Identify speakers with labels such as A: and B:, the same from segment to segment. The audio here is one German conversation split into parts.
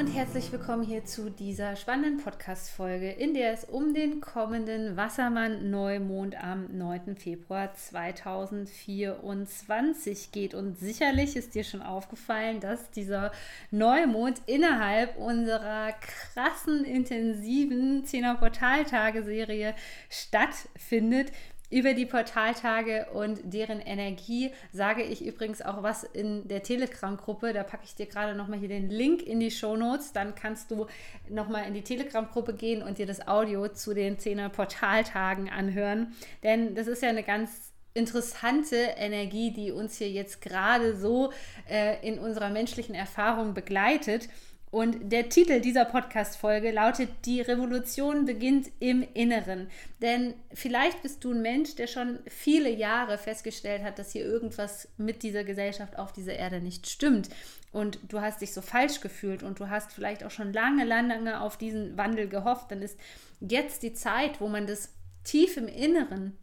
A: Und herzlich willkommen hier zu dieser spannenden Podcast-Folge, in der es um den kommenden Wassermann-Neumond am 9. Februar 2024 geht. Und sicherlich ist dir schon aufgefallen, dass dieser Neumond innerhalb unserer krassen, intensiven 10er Portaltage-Serie stattfindet. Über die Portaltage und deren Energie sage ich übrigens auch was in der Telegram-Gruppe. Da packe ich dir gerade nochmal hier den Link in die Show Notes. Dann kannst du nochmal in die Telegram-Gruppe gehen und dir das Audio zu den 10er Portaltagen anhören. Denn das ist ja eine ganz interessante Energie, die uns hier jetzt gerade so äh, in unserer menschlichen Erfahrung begleitet. Und der Titel dieser Podcast-Folge lautet: Die Revolution beginnt im Inneren. Denn vielleicht bist du ein Mensch, der schon viele Jahre festgestellt hat, dass hier irgendwas mit dieser Gesellschaft auf dieser Erde nicht stimmt. Und du hast dich so falsch gefühlt und du hast vielleicht auch schon lange, lange auf diesen Wandel gehofft. Dann ist jetzt die Zeit, wo man das tief im Inneren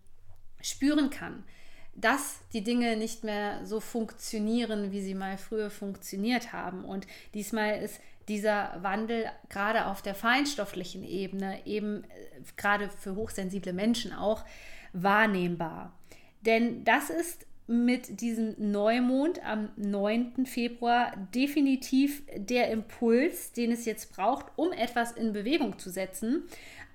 A: spüren kann dass die Dinge nicht mehr so funktionieren, wie sie mal früher funktioniert haben. Und diesmal ist dieser Wandel gerade auf der feinstofflichen Ebene eben äh, gerade für hochsensible Menschen auch wahrnehmbar. Denn das ist mit diesem Neumond am 9. Februar definitiv der Impuls, den es jetzt braucht, um etwas in Bewegung zu setzen.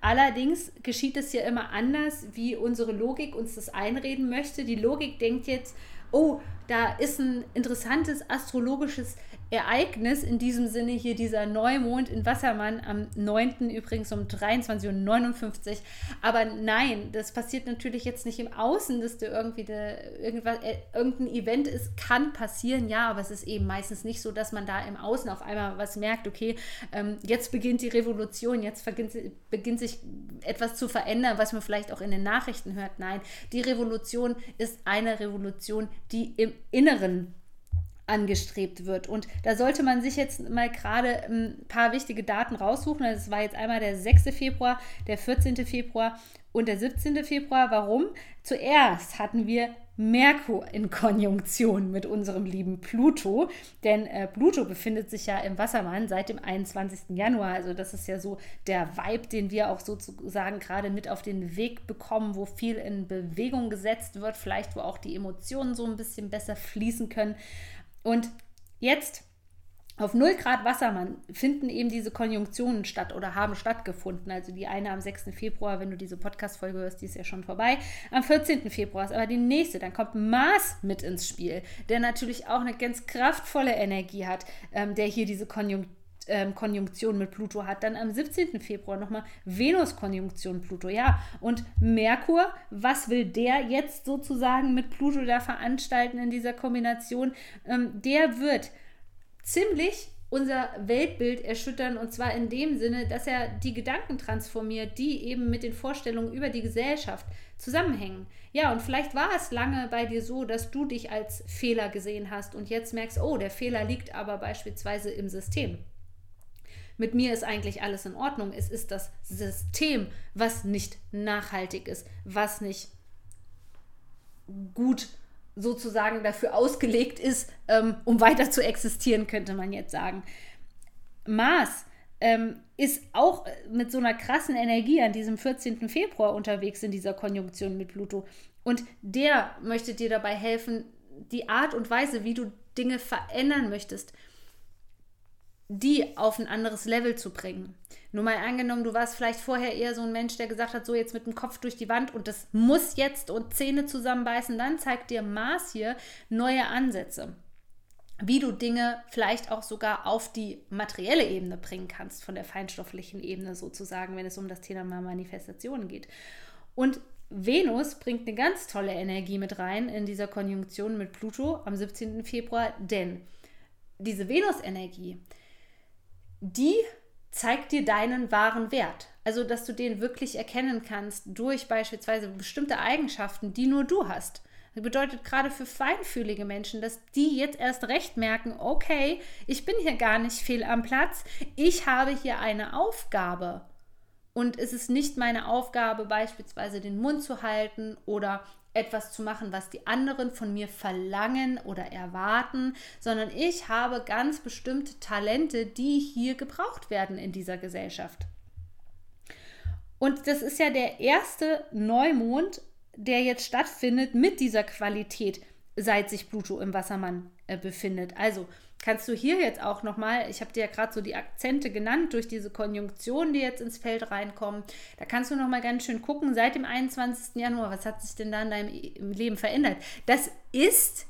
A: Allerdings geschieht es ja immer anders, wie unsere Logik uns das einreden möchte. Die Logik denkt jetzt, oh, da ist ein interessantes astrologisches Ereignis, in diesem Sinne hier dieser Neumond in Wassermann am 9. übrigens um 23.59 Uhr. Aber nein, das passiert natürlich jetzt nicht im Außen, dass du irgendwie de, irgendwas, äh, irgendein Event ist, kann passieren, ja, aber es ist eben meistens nicht so, dass man da im Außen auf einmal was merkt, okay, ähm, jetzt beginnt die Revolution, jetzt beginnt, beginnt sich etwas zu verändern, was man vielleicht auch in den Nachrichten hört. Nein, die Revolution ist eine Revolution, die im Inneren angestrebt wird. Und da sollte man sich jetzt mal gerade ein paar wichtige Daten raussuchen. Das war jetzt einmal der 6. Februar, der 14. Februar und der 17. Februar. Warum? Zuerst hatten wir Merkur in Konjunktion mit unserem lieben Pluto, denn äh, Pluto befindet sich ja im Wassermann seit dem 21. Januar. Also das ist ja so der Vibe, den wir auch sozusagen gerade mit auf den Weg bekommen, wo viel in Bewegung gesetzt wird, vielleicht wo auch die Emotionen so ein bisschen besser fließen können. Und jetzt auf 0 Grad Wassermann finden eben diese Konjunktionen statt oder haben stattgefunden. Also die eine am 6. Februar, wenn du diese Podcast-Folge hörst, die ist ja schon vorbei. Am 14. Februar ist aber die nächste. Dann kommt Mars mit ins Spiel, der natürlich auch eine ganz kraftvolle Energie hat, ähm, der hier diese Konjunktion ähm, Konjunktion mit Pluto hat. Dann am 17. Februar nochmal Venus-Konjunktion Pluto. Ja, und Merkur, was will der jetzt sozusagen mit Pluto da veranstalten in dieser Kombination? Ähm, der wird ziemlich unser Weltbild erschüttern und zwar in dem Sinne, dass er die Gedanken transformiert, die eben mit den Vorstellungen über die Gesellschaft zusammenhängen. Ja, und vielleicht war es lange bei dir so, dass du dich als Fehler gesehen hast und jetzt merkst, oh, der Fehler liegt aber beispielsweise im System mit mir ist eigentlich alles in Ordnung. Es ist das System, was nicht nachhaltig ist, was nicht gut sozusagen dafür ausgelegt ist, ähm, um weiter zu existieren, könnte man jetzt sagen. Mars ähm, ist auch mit so einer krassen Energie an diesem 14. Februar unterwegs in dieser Konjunktion mit Pluto. Und der möchte dir dabei helfen, die Art und Weise, wie du Dinge verändern möchtest, die auf ein anderes Level zu bringen. Nur mal angenommen, du warst vielleicht vorher eher so ein Mensch, der gesagt hat, so jetzt mit dem Kopf durch die Wand und das muss jetzt und Zähne zusammenbeißen, dann zeigt dir Mars hier neue Ansätze, wie du Dinge vielleicht auch sogar auf die materielle Ebene bringen kannst, von der feinstofflichen Ebene sozusagen, wenn es um das Thema Manifestation geht. Und Venus bringt eine ganz tolle Energie mit rein in dieser Konjunktion mit Pluto am 17. Februar, denn diese Venus-Energie, die zeigt dir deinen wahren Wert. Also, dass du den wirklich erkennen kannst durch beispielsweise bestimmte Eigenschaften, die nur du hast. Das bedeutet gerade für feinfühlige Menschen, dass die jetzt erst recht merken, okay, ich bin hier gar nicht fehl am Platz, ich habe hier eine Aufgabe. Und es ist nicht meine Aufgabe, beispielsweise den Mund zu halten oder etwas zu machen, was die anderen von mir verlangen oder erwarten, sondern ich habe ganz bestimmte Talente, die hier gebraucht werden in dieser Gesellschaft. Und das ist ja der erste Neumond, der jetzt stattfindet mit dieser Qualität, seit sich Pluto im Wassermann äh, befindet. Also kannst du hier jetzt auch nochmal, ich habe dir ja gerade so die Akzente genannt durch diese Konjunktionen, die jetzt ins Feld reinkommen, da kannst du nochmal ganz schön gucken, seit dem 21. Januar, was hat sich denn da in deinem Leben verändert? Das ist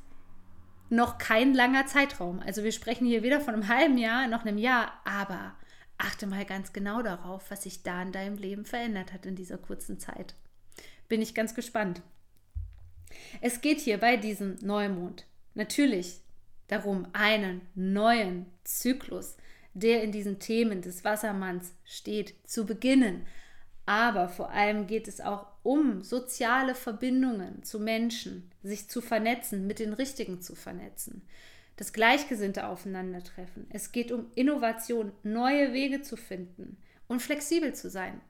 A: noch kein langer Zeitraum. Also wir sprechen hier weder von einem halben Jahr noch einem Jahr, aber achte mal ganz genau darauf, was sich da in deinem Leben verändert hat in dieser kurzen Zeit. Bin ich ganz gespannt. Es geht hier bei diesem Neumond natürlich darum, einen neuen Zyklus, der in diesen Themen des Wassermanns steht, zu beginnen. Aber vor allem geht es auch um soziale Verbindungen zu Menschen, sich zu vernetzen, mit den Richtigen zu vernetzen, das Gleichgesinnte aufeinandertreffen. Es geht um Innovation, neue Wege zu finden und flexibel zu sein.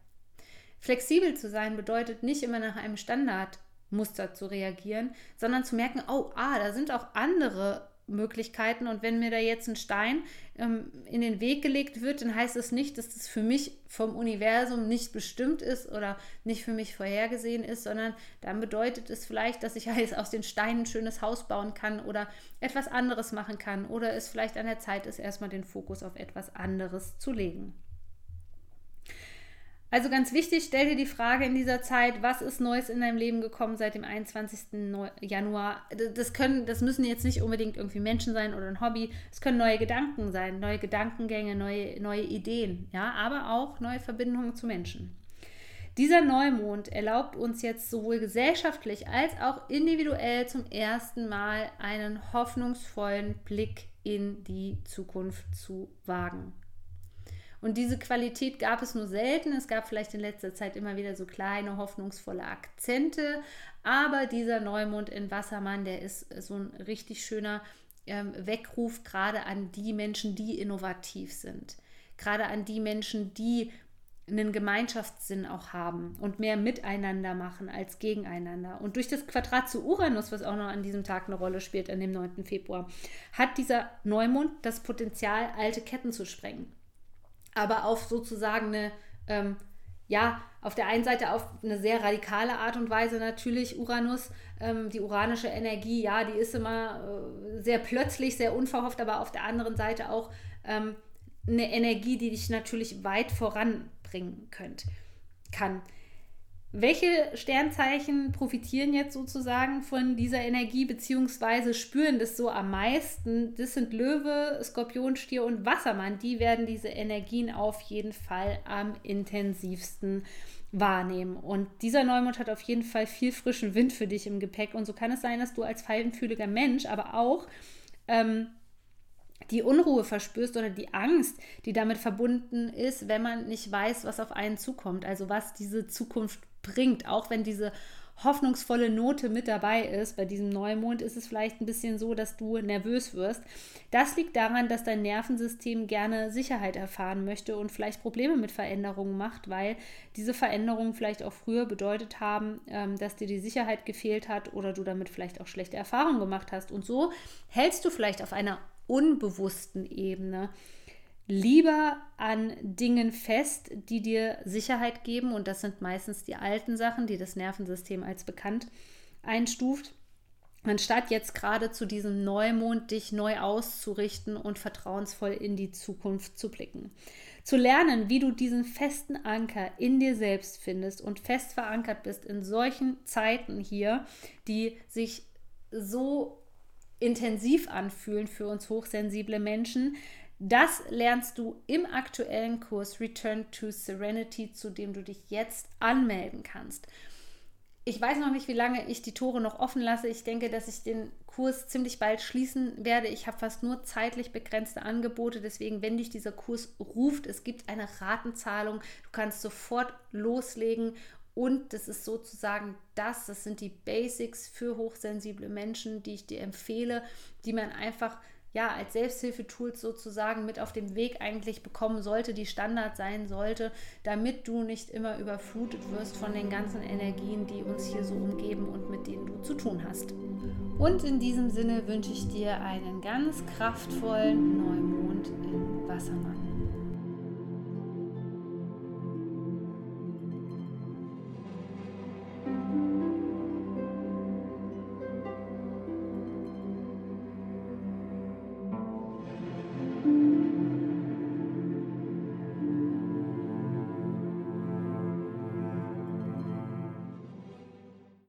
A: Flexibel zu sein bedeutet nicht immer nach einem Standardmuster zu reagieren, sondern zu merken, oh, ah, da sind auch andere Möglichkeiten und wenn mir da jetzt ein Stein ähm, in den Weg gelegt wird, dann heißt es das nicht, dass das für mich vom Universum nicht bestimmt ist oder nicht für mich vorhergesehen ist, sondern dann bedeutet es vielleicht, dass ich halt aus den Steinen ein schönes Haus bauen kann oder etwas anderes machen kann oder es vielleicht an der Zeit ist, erstmal den Fokus auf etwas anderes zu legen. Also ganz wichtig, stell dir die Frage in dieser Zeit, was ist Neues in deinem Leben gekommen seit dem 21. Januar? Das können, das müssen jetzt nicht unbedingt irgendwie Menschen sein oder ein Hobby. Es können neue Gedanken sein, neue Gedankengänge, neue, neue Ideen, ja, aber auch neue Verbindungen zu Menschen. Dieser Neumond erlaubt uns jetzt sowohl gesellschaftlich als auch individuell zum ersten Mal einen hoffnungsvollen Blick in die Zukunft zu wagen. Und diese Qualität gab es nur selten. Es gab vielleicht in letzter Zeit immer wieder so kleine, hoffnungsvolle Akzente. Aber dieser Neumond in Wassermann, der ist so ein richtig schöner ähm, Weckruf, gerade an die Menschen, die innovativ sind. Gerade an die Menschen, die einen Gemeinschaftssinn auch haben und mehr miteinander machen als gegeneinander. Und durch das Quadrat zu Uranus, was auch noch an diesem Tag eine Rolle spielt, an dem 9. Februar, hat dieser Neumond das Potenzial, alte Ketten zu sprengen aber auf sozusagen eine, ähm, ja, auf der einen Seite auf eine sehr radikale Art und Weise natürlich Uranus, ähm, die uranische Energie, ja, die ist immer äh, sehr plötzlich, sehr unverhofft, aber auf der anderen Seite auch ähm, eine Energie, die dich natürlich weit voranbringen könnt, kann. Welche Sternzeichen profitieren jetzt sozusagen von dieser Energie beziehungsweise spüren das so am meisten? Das sind Löwe, Skorpion, Stier und Wassermann. Die werden diese Energien auf jeden Fall am intensivsten wahrnehmen. Und dieser Neumond hat auf jeden Fall viel frischen Wind für dich im Gepäck. Und so kann es sein, dass du als feinfühliger Mensch, aber auch ähm, die Unruhe verspürst oder die Angst, die damit verbunden ist, wenn man nicht weiß, was auf einen zukommt. Also was diese Zukunft bringt, auch wenn diese hoffnungsvolle Note mit dabei ist. Bei diesem Neumond ist es vielleicht ein bisschen so, dass du nervös wirst. Das liegt daran, dass dein Nervensystem gerne Sicherheit erfahren möchte und vielleicht Probleme mit Veränderungen macht, weil diese Veränderungen vielleicht auch früher bedeutet haben, ähm, dass dir die Sicherheit gefehlt hat oder du damit vielleicht auch schlechte Erfahrungen gemacht hast. Und so hältst du vielleicht auf einer unbewussten Ebene lieber an Dingen fest, die dir Sicherheit geben. Und das sind meistens die alten Sachen, die das Nervensystem als bekannt einstuft. Anstatt jetzt gerade zu diesem Neumond dich neu auszurichten und vertrauensvoll in die Zukunft zu blicken. Zu lernen, wie du diesen festen Anker in dir selbst findest und fest verankert bist in solchen Zeiten hier, die sich so intensiv anfühlen für uns hochsensible Menschen, das lernst du im aktuellen Kurs Return to Serenity, zu dem du dich jetzt anmelden kannst. ich weiß noch nicht, wie lange ich die Tore noch offen lasse. Ich denke, dass ich den Kurs ziemlich bald schließen werde. Ich habe fast nur zeitlich begrenzte Angebote. Deswegen, wenn dich dieser Kurs ruft, es gibt eine Ratenzahlung. Du kannst sofort loslegen. Und das ist sozusagen das, das sind die Basics für hochsensible Menschen, die ich dir empfehle, die man einfach ja, als Selbsthilfetools sozusagen mit auf dem Weg eigentlich bekommen sollte, die Standard sein sollte, damit du nicht immer überflutet wirst von den ganzen Energien, die uns hier so umgeben und mit denen du zu tun hast. Und in diesem Sinne wünsche ich dir einen ganz kraftvollen Neumond in Wassermann.